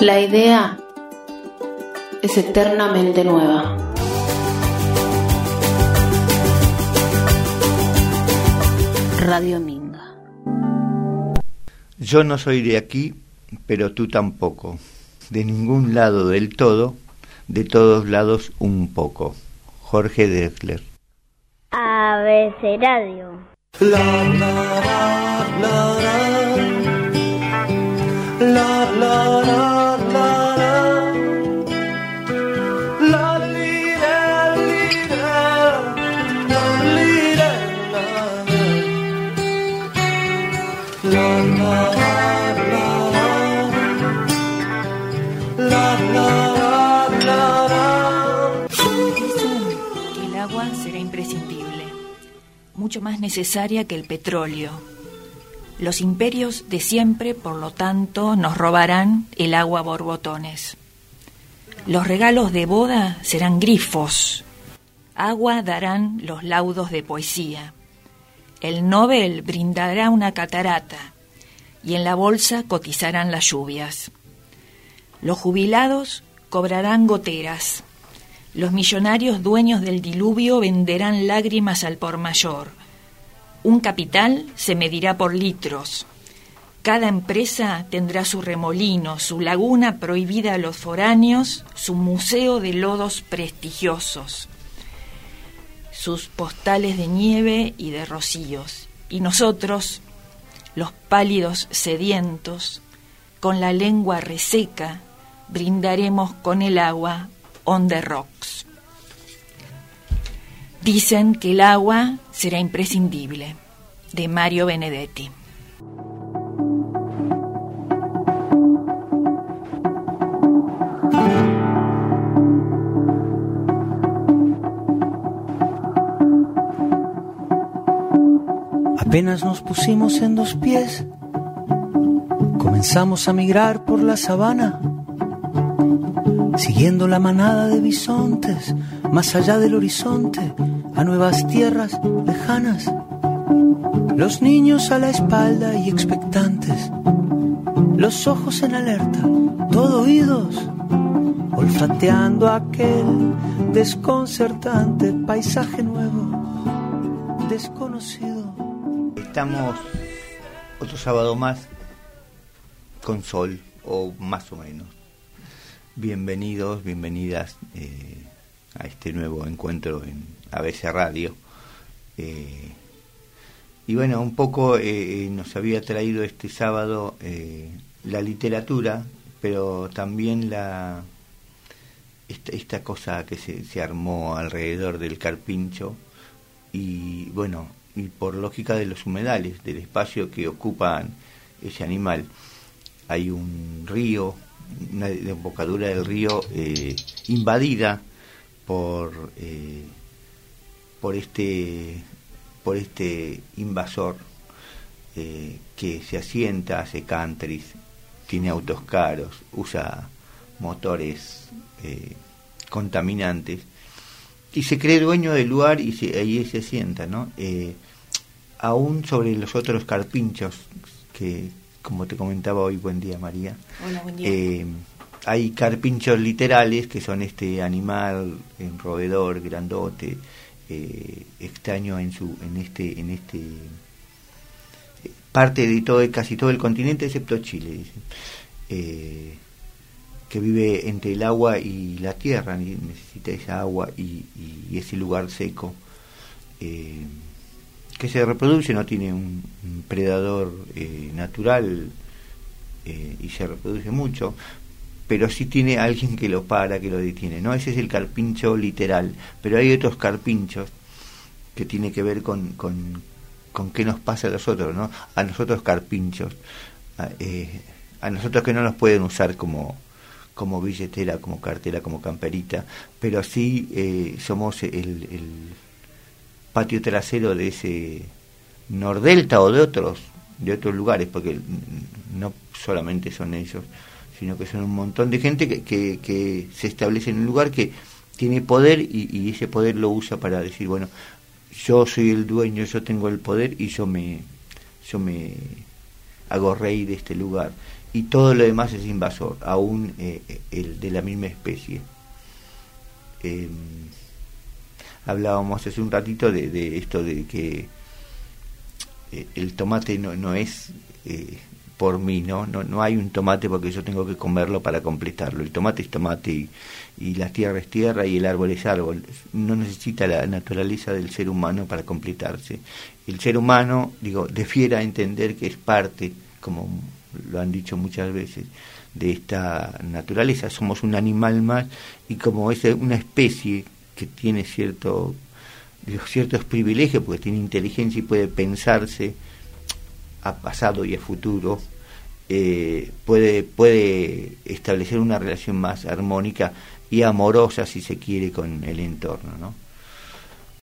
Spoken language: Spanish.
La idea es eternamente nueva. Radio Minga. Yo no soy de aquí, pero tú tampoco. De ningún lado del todo, de todos lados un poco. Jorge Drexler. Abeceradio. La, la, la, la, la. mucho más necesaria que el petróleo. Los imperios de siempre, por lo tanto, nos robarán el agua borbotones. Los regalos de boda serán grifos. Agua darán los laudos de poesía. El Nobel brindará una catarata y en la bolsa cotizarán las lluvias. Los jubilados cobrarán goteras. Los millonarios dueños del diluvio venderán lágrimas al por mayor. Un capital se medirá por litros. Cada empresa tendrá su remolino, su laguna prohibida a los foráneos, su museo de lodos prestigiosos, sus postales de nieve y de rocíos. Y nosotros, los pálidos sedientos, con la lengua reseca, brindaremos con el agua on the rocks. Dicen que el agua será imprescindible, de Mario Benedetti. Apenas nos pusimos en dos pies, comenzamos a migrar por la sabana siguiendo la manada de bisontes, más allá del horizonte, a nuevas tierras lejanas. Los niños a la espalda y expectantes, los ojos en alerta, todo oídos, olfateando aquel desconcertante paisaje nuevo, desconocido. Estamos otro sábado más con sol, o más o menos Bienvenidos, bienvenidas eh, a este nuevo encuentro en ABC Radio. Eh, y bueno, un poco eh, nos había traído este sábado la literatura, pero también la esta, cosa que se, se, armó alrededor del carpincho y bueno, y por lógica de los humedales, del espacio que ocupan ese animal. Hay un río una desembocadura del río eh, invadida por eh, por este por este invasor eh, que se asienta hace countries tiene autos caros usa motores contaminantes y se cree dueño del lugar y ahí se asienta no aún sobre los otros carpinchos que como te comentaba hoy, buen día María. Hola, buen día. Eh, hay carpinchos literales que son este animal en roedor grandote, eh, extraño en su, en este, en este eh, parte de todo, casi todo el continente excepto Chile, que vive entre el agua y la tierra, necesita esa agua y, y ese lugar seco que se reproduce, no tiene un, predador eh, natural eh, y se reproduce mucho, pero sí tiene alguien que lo para, que lo detiene, ¿no? Ese es el carpincho literal, pero hay otros carpinchos que tiene que ver con, con, con qué nos pasa a nosotros, ¿no? A nosotros carpinchos, a, eh, a nosotros que no nos pueden usar como como billetera, como cartera, como camperita, pero sí somos el patio trasero de ese Nordelta o de otros de otros lugares, porque no solamente son ellos, sino que son un montón de gente que, que, se establece en un lugar que tiene poder y, ese poder lo usa para decir, bueno, yo soy el dueño, yo tengo el poder y yo me, yo me hago rey de este lugar. y todo lo demás es invasor, aún eh, el de la misma especie. Eh, hablábamos hace un ratito de, esto de que eh, el tomate no, no es eh, por mí, ¿no? ¿no? No hay un tomate porque yo tengo que comerlo para completarlo. El tomate es tomate y, y la tierra es tierra y el árbol es árbol. No necesita la naturaleza del ser humano para completarse. El ser humano, digo, defiera entender que es parte, como lo han dicho muchas veces, de esta naturaleza. Somos un animal más y como es una especie que tiene cierto, ciertos privilegios, porque tiene inteligencia y puede pensarse a pasado y a futuro, eh, puede, puede establecer una relación más armónica y amorosa, si se quiere, con el entorno. ¿no?